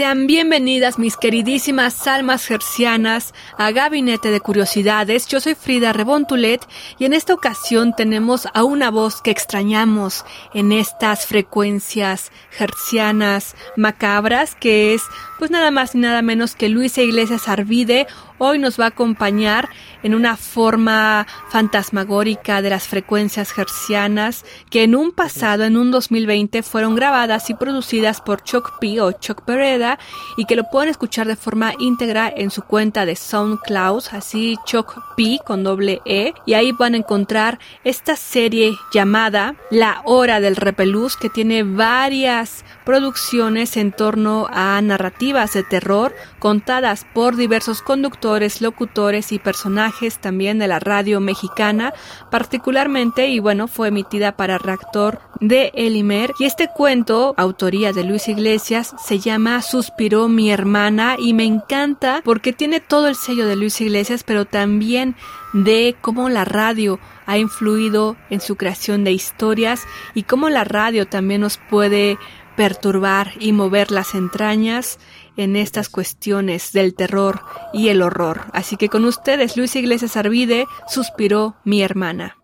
Sean bienvenidas mis queridísimas almas gercianas a Gabinete de Curiosidades. Yo soy Frida Rebontulet y en esta ocasión tenemos a una voz que extrañamos en estas frecuencias gercianas macabras que es pues nada más ni nada menos que Luisa Iglesias Arvide. Hoy nos va a acompañar en una forma fantasmagórica de las frecuencias hercianas que en un pasado, en un 2020, fueron grabadas y producidas por Chuck P o Chuck Pereda y que lo pueden escuchar de forma íntegra en su cuenta de SoundCloud, así Chuck P con doble E, y ahí van a encontrar esta serie llamada La Hora del Repelús que tiene varias producciones en torno a narrativas de terror contadas por diversos conductores, locutores y personajes también de la radio mexicana, particularmente y bueno, fue emitida para reactor de Elimer. Y este cuento, autoría de Luis Iglesias, se llama Suspiró mi hermana y me encanta porque tiene todo el sello de Luis Iglesias, pero también de cómo la radio ha influido en su creación de historias y cómo la radio también nos puede perturbar y mover las entrañas en estas cuestiones del terror y el horror. Así que con ustedes, Luis Iglesias Arvide, suspiró mi hermana.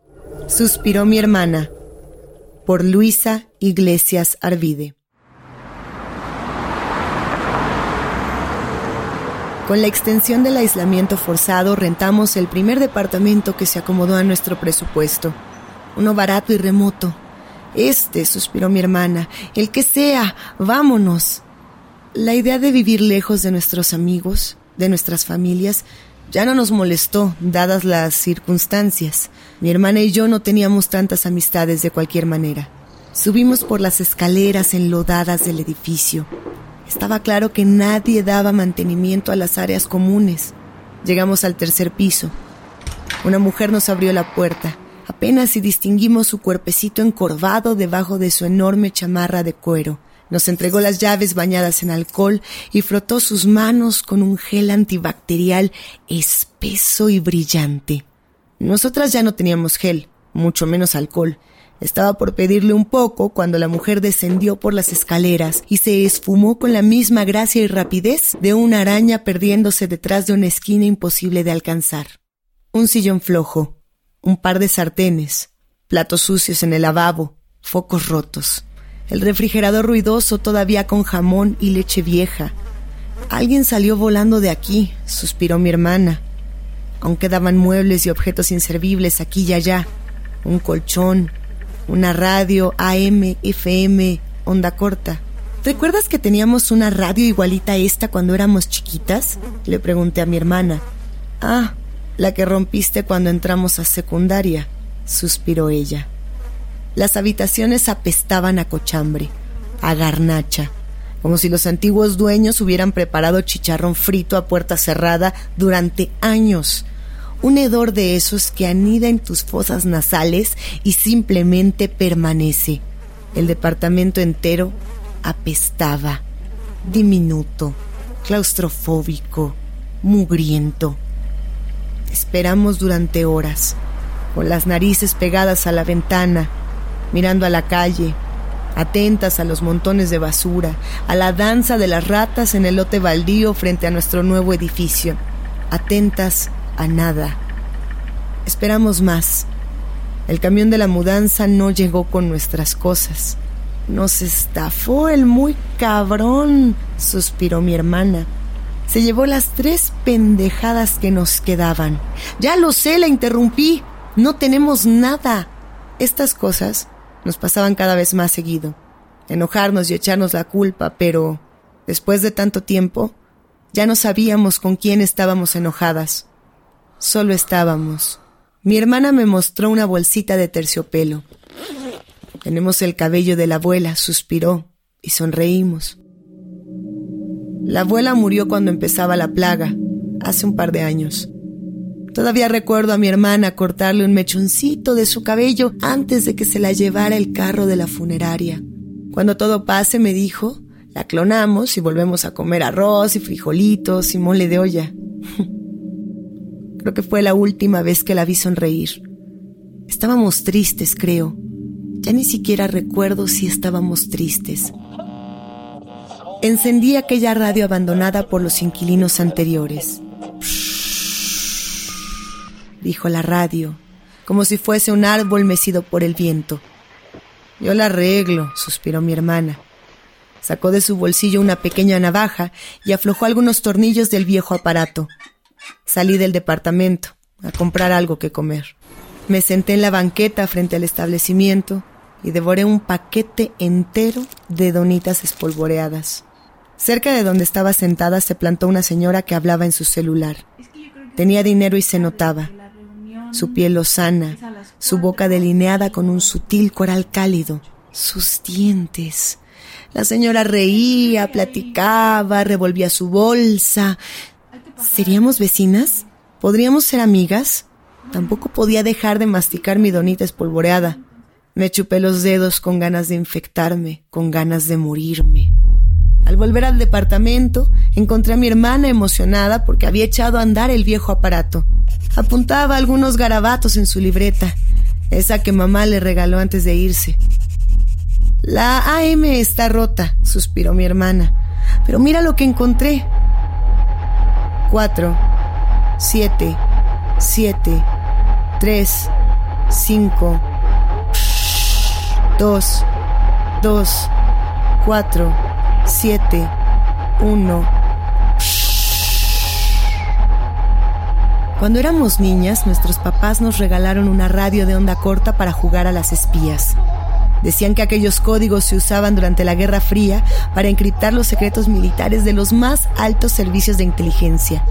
Suspiró mi hermana, por Luisa Iglesias Arvide. Con la extensión del aislamiento forzado, rentamos el primer departamento que se acomodó a nuestro presupuesto. Uno barato y remoto. Este, suspiró mi hermana, el que sea, vámonos. La idea de vivir lejos de nuestros amigos, de nuestras familias, ya no nos molestó, dadas las circunstancias. Mi hermana y yo no teníamos tantas amistades de cualquier manera. Subimos por las escaleras enlodadas del edificio. Estaba claro que nadie daba mantenimiento a las áreas comunes. Llegamos al tercer piso. Una mujer nos abrió la puerta. Apenas si distinguimos su cuerpecito encorvado debajo de su enorme chamarra de cuero. Nos entregó las llaves bañadas en alcohol y frotó sus manos con un gel antibacterial espeso y brillante. Nosotras ya no teníamos gel, mucho menos alcohol. Estaba por pedirle un poco cuando la mujer descendió por las escaleras y se esfumó con la misma gracia y rapidez de una araña perdiéndose detrás de una esquina imposible de alcanzar. Un sillón flojo, un par de sartenes, platos sucios en el lavabo, focos rotos, el refrigerador ruidoso todavía con jamón y leche vieja. Alguien salió volando de aquí, suspiró mi hermana. Aún quedaban muebles y objetos inservibles aquí y allá. Un colchón, una radio AM, FM, onda corta. ¿Recuerdas que teníamos una radio igualita a esta cuando éramos chiquitas? Le pregunté a mi hermana. Ah, la que rompiste cuando entramos a secundaria, suspiró ella. Las habitaciones apestaban a cochambre, a garnacha, como si los antiguos dueños hubieran preparado chicharrón frito a puerta cerrada durante años. Un hedor de esos que anida en tus fosas nasales y simplemente permanece. El departamento entero apestaba, diminuto, claustrofóbico, mugriento. Esperamos durante horas, con las narices pegadas a la ventana, mirando a la calle, atentas a los montones de basura, a la danza de las ratas en el lote baldío frente a nuestro nuevo edificio, atentas a nada. Esperamos más. El camión de la mudanza no llegó con nuestras cosas. Nos estafó el muy cabrón, suspiró mi hermana. Se llevó las tres pendejadas que nos quedaban. Ya lo sé, la interrumpí. No tenemos nada. Estas cosas nos pasaban cada vez más seguido. Enojarnos y echarnos la culpa, pero después de tanto tiempo, ya no sabíamos con quién estábamos enojadas. Solo estábamos. Mi hermana me mostró una bolsita de terciopelo. Tenemos el cabello de la abuela, suspiró, y sonreímos. La abuela murió cuando empezaba la plaga, hace un par de años. Todavía recuerdo a mi hermana cortarle un mechoncito de su cabello antes de que se la llevara el carro de la funeraria. Cuando todo pase, me dijo, la clonamos y volvemos a comer arroz y frijolitos y mole de olla. creo que fue la última vez que la vi sonreír. Estábamos tristes, creo. Ya ni siquiera recuerdo si estábamos tristes. Encendí aquella radio abandonada por los inquilinos anteriores. Dijo la radio, como si fuese un árbol mecido por el viento. Yo la arreglo, suspiró mi hermana. Sacó de su bolsillo una pequeña navaja y aflojó algunos tornillos del viejo aparato. Salí del departamento a comprar algo que comer. Me senté en la banqueta frente al establecimiento y devoré un paquete entero de donitas espolvoreadas. Cerca de donde estaba sentada se plantó una señora que hablaba en su celular. Tenía dinero y se notaba. Su piel lozana, su boca delineada con un sutil coral cálido, sus dientes. La señora reía, platicaba, revolvía su bolsa. ¿Seríamos vecinas? ¿Podríamos ser amigas? Tampoco podía dejar de masticar mi donita espolvoreada. Me chupé los dedos con ganas de infectarme, con ganas de morirme. Al volver al departamento, encontré a mi hermana emocionada porque había echado a andar el viejo aparato. Apuntaba algunos garabatos en su libreta, esa que mamá le regaló antes de irse. La AM está rota, suspiró mi hermana. Pero mira lo que encontré. Cuatro, siete, siete, tres, cinco, dos, dos, cuatro, siete, uno. Cuando éramos niñas, nuestros papás nos regalaron una radio de onda corta para jugar a las espías. Decían que aquellos códigos se usaban durante la Guerra Fría para encriptar los secretos militares de los más altos servicios de inteligencia.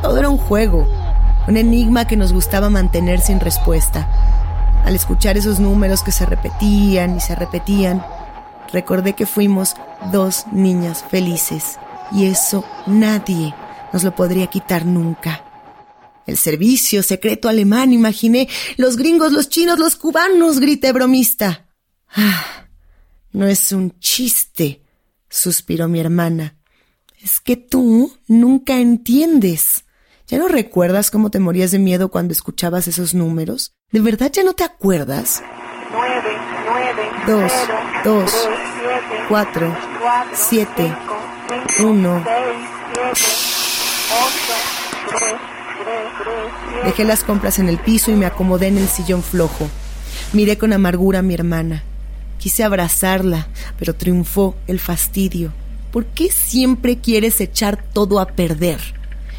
Todo era un juego, un enigma que nos gustaba mantener sin respuesta. Al escuchar esos números que se repetían y se repetían, recordé que fuimos dos niñas felices y eso nadie nos lo podría quitar nunca. El servicio secreto alemán, imaginé, los gringos, los chinos, los cubanos, grité bromista. Ah, no es un chiste, suspiró mi hermana. Es que tú nunca entiendes. ¿Ya no recuerdas cómo te morías de miedo cuando escuchabas esos números? ¿De verdad ya no te acuerdas? Nueve, nueve, dos, dos, cuatro, siete, uno. Dejé las compras en el piso y me acomodé en el sillón flojo. Miré con amargura a mi hermana. Quise abrazarla, pero triunfó el fastidio. ¿Por qué siempre quieres echar todo a perder?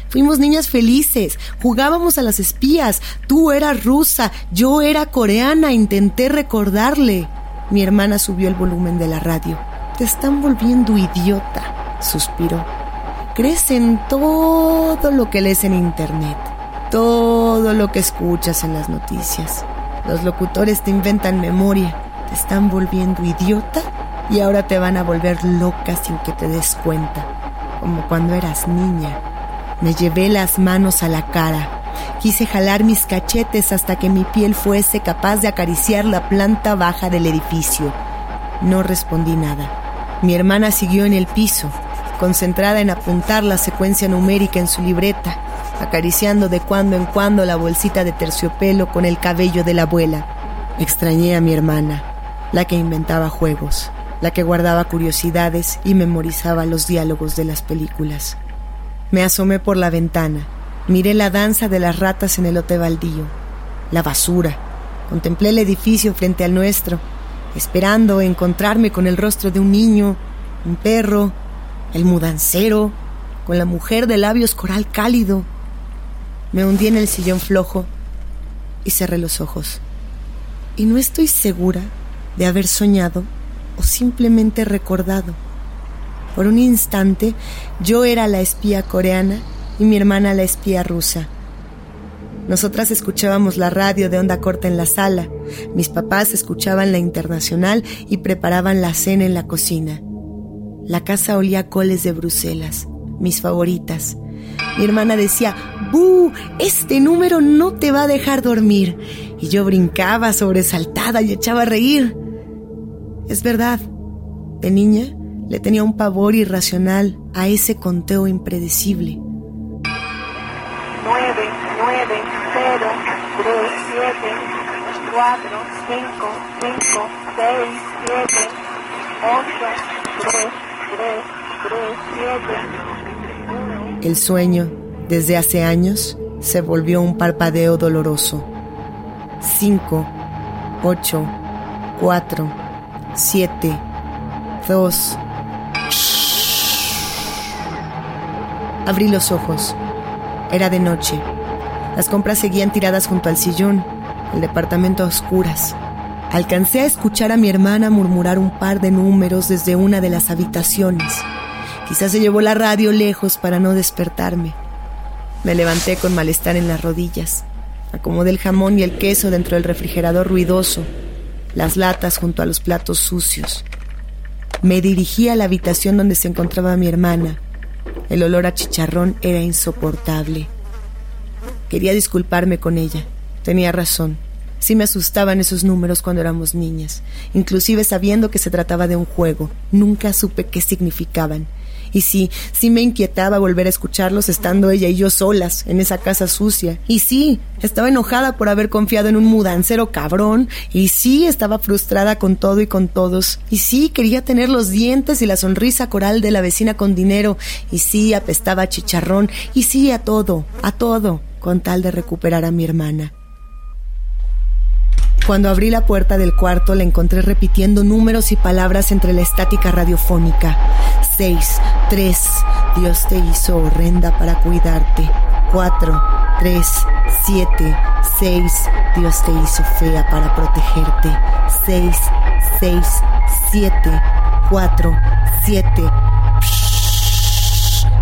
Fuimos niñas felices, jugábamos a las espías, tú eras rusa, yo era coreana, intenté recordarle. Mi hermana subió el volumen de la radio. Te están volviendo idiota, suspiró. En todo lo que lees en internet, todo lo que escuchas en las noticias. Los locutores te inventan memoria, te están volviendo idiota y ahora te van a volver loca sin que te des cuenta, como cuando eras niña. Me llevé las manos a la cara. Quise jalar mis cachetes hasta que mi piel fuese capaz de acariciar la planta baja del edificio. No respondí nada. Mi hermana siguió en el piso, concentrada en apuntar la secuencia numérica en su libreta, acariciando de cuando en cuando la bolsita de terciopelo con el cabello de la abuela. Extrañé a mi hermana, la que inventaba juegos, la que guardaba curiosidades y memorizaba los diálogos de las películas. Me asomé por la ventana, miré la danza de las ratas en el lote baldío, la basura, contemplé el edificio frente al nuestro, esperando encontrarme con el rostro de un niño, un perro, el mudancero, con la mujer de labios coral cálido. Me hundí en el sillón flojo y cerré los ojos. Y no estoy segura de haber soñado o simplemente recordado. Por un instante yo era la espía coreana y mi hermana la espía rusa. Nosotras escuchábamos la radio de onda corta en la sala, mis papás escuchaban la internacional y preparaban la cena en la cocina. La casa olía a coles de Bruselas, mis favoritas. Mi hermana decía, ¡Bu! Este número no te va a dejar dormir. Y yo brincaba sobresaltada y echaba a reír. Es verdad, de niña le tenía un pavor irracional a ese conteo impredecible. 9, 9, 0, 3, 7, 4, 5, 5, 6, 7, 8, 3, 3, 3, 7. El sueño, desde hace años, se volvió un parpadeo doloroso. 5, 8, 4, 7, 2, Abrí los ojos. Era de noche. Las compras seguían tiradas junto al sillón, el departamento a oscuras. Alcancé a escuchar a mi hermana murmurar un par de números desde una de las habitaciones. Quizás se llevó la radio lejos para no despertarme. Me levanté con malestar en las rodillas. Acomodé el jamón y el queso dentro del refrigerador ruidoso, las latas junto a los platos sucios. Me dirigí a la habitación donde se encontraba mi hermana el olor a chicharrón era insoportable. Quería disculparme con ella. Tenía razón. Sí me asustaban esos números cuando éramos niñas, inclusive sabiendo que se trataba de un juego. Nunca supe qué significaban. Y sí, sí me inquietaba volver a escucharlos estando ella y yo solas en esa casa sucia. Y sí, estaba enojada por haber confiado en un mudancero cabrón. Y sí, estaba frustrada con todo y con todos. Y sí, quería tener los dientes y la sonrisa coral de la vecina con dinero. Y sí, apestaba a chicharrón. Y sí, a todo, a todo, con tal de recuperar a mi hermana. Cuando abrí la puerta del cuarto la encontré repitiendo números y palabras entre la estática radiofónica. 6, 3, Dios te hizo horrenda para cuidarte. 4, 3, 7, 6, Dios te hizo fea para protegerte. 6, 6, 7, 4, 7,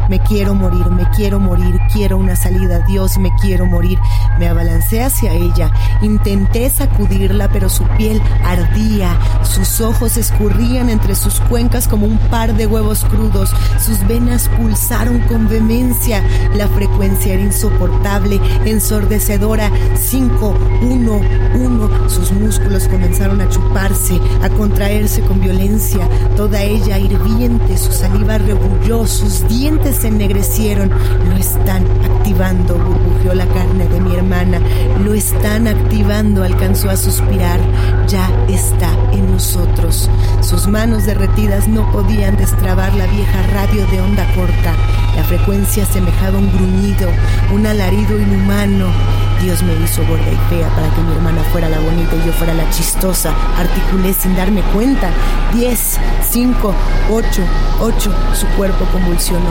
me quiero morir, me quiero morir, quiero una salida, Dios, me quiero morir. Me abalancé hacia ella, intenté sacudirla, pero su piel ardía, sus ojos escurrían entre sus cuencas como un par de huevos crudos, sus venas pulsaron con vehemencia, la frecuencia era insoportable, ensordecedora, 5, 1, 1, sus músculos comenzaron a chuparse, a contraerse con violencia, toda ella hirviente, su saliva rebulló, sus dientes se ennegrecieron. Lo están activando, burbujeó la carne de mi Lo están activando, alcanzó a suspirar. Ya está en nosotros. Sus manos derretidas no podían destrabar la vieja radio de onda corta. La frecuencia semejaba un gruñido, un alarido inhumano. Dios me hizo gorda y fea para que mi hermana fuera la bonita y yo fuera la chistosa. Articulé sin darme cuenta. Diez, cinco, ocho, ocho. Su cuerpo convulsionó.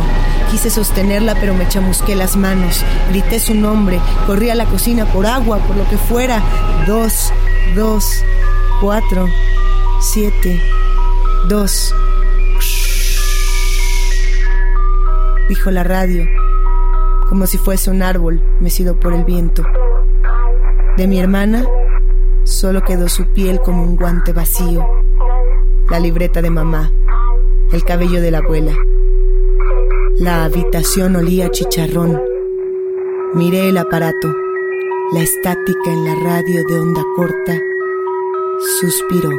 Quise sostenerla, pero me chamusqué las manos. Grité su nombre. Corrí a la cocina por agua, por lo que fuera. Dos, dos, cuatro, siete, dos. Dijo la radio como si fuese un árbol mecido por el viento. De mi hermana solo quedó su piel como un guante vacío, la libreta de mamá, el cabello de la abuela. La habitación olía a chicharrón. Miré el aparato, la estática en la radio de onda corta, suspiró.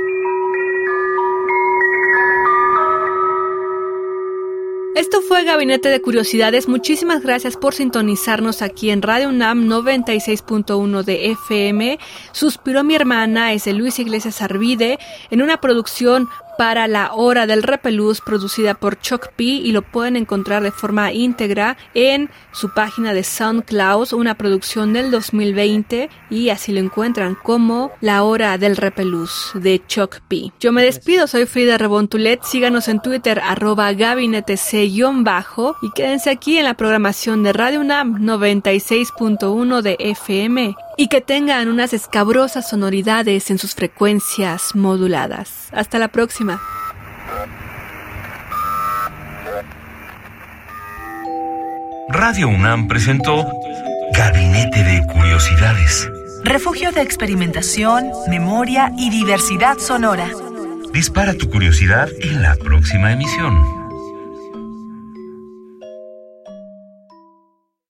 Esto fue Gabinete de Curiosidades. Muchísimas gracias por sintonizarnos aquí en Radio UNAM 96.1 de FM. Suspiró mi hermana, es de Luis Iglesias Arvide, en una producción para la hora del repelús producida por Chuck P y lo pueden encontrar de forma íntegra en su página de SoundCloud, una producción del 2020 y así lo encuentran como la hora del repelús de Chuck P. Yo me despido, soy Frida Rebontulet, síganos en Twitter arroba gabinetec-bajo y quédense aquí en la programación de Radio UNAM 96.1 de FM y que tengan unas escabrosas sonoridades en sus frecuencias moduladas. Hasta la próxima. Radio UNAM presentó Gabinete de Curiosidades. Refugio de experimentación, memoria y diversidad sonora. Dispara tu curiosidad en la próxima emisión.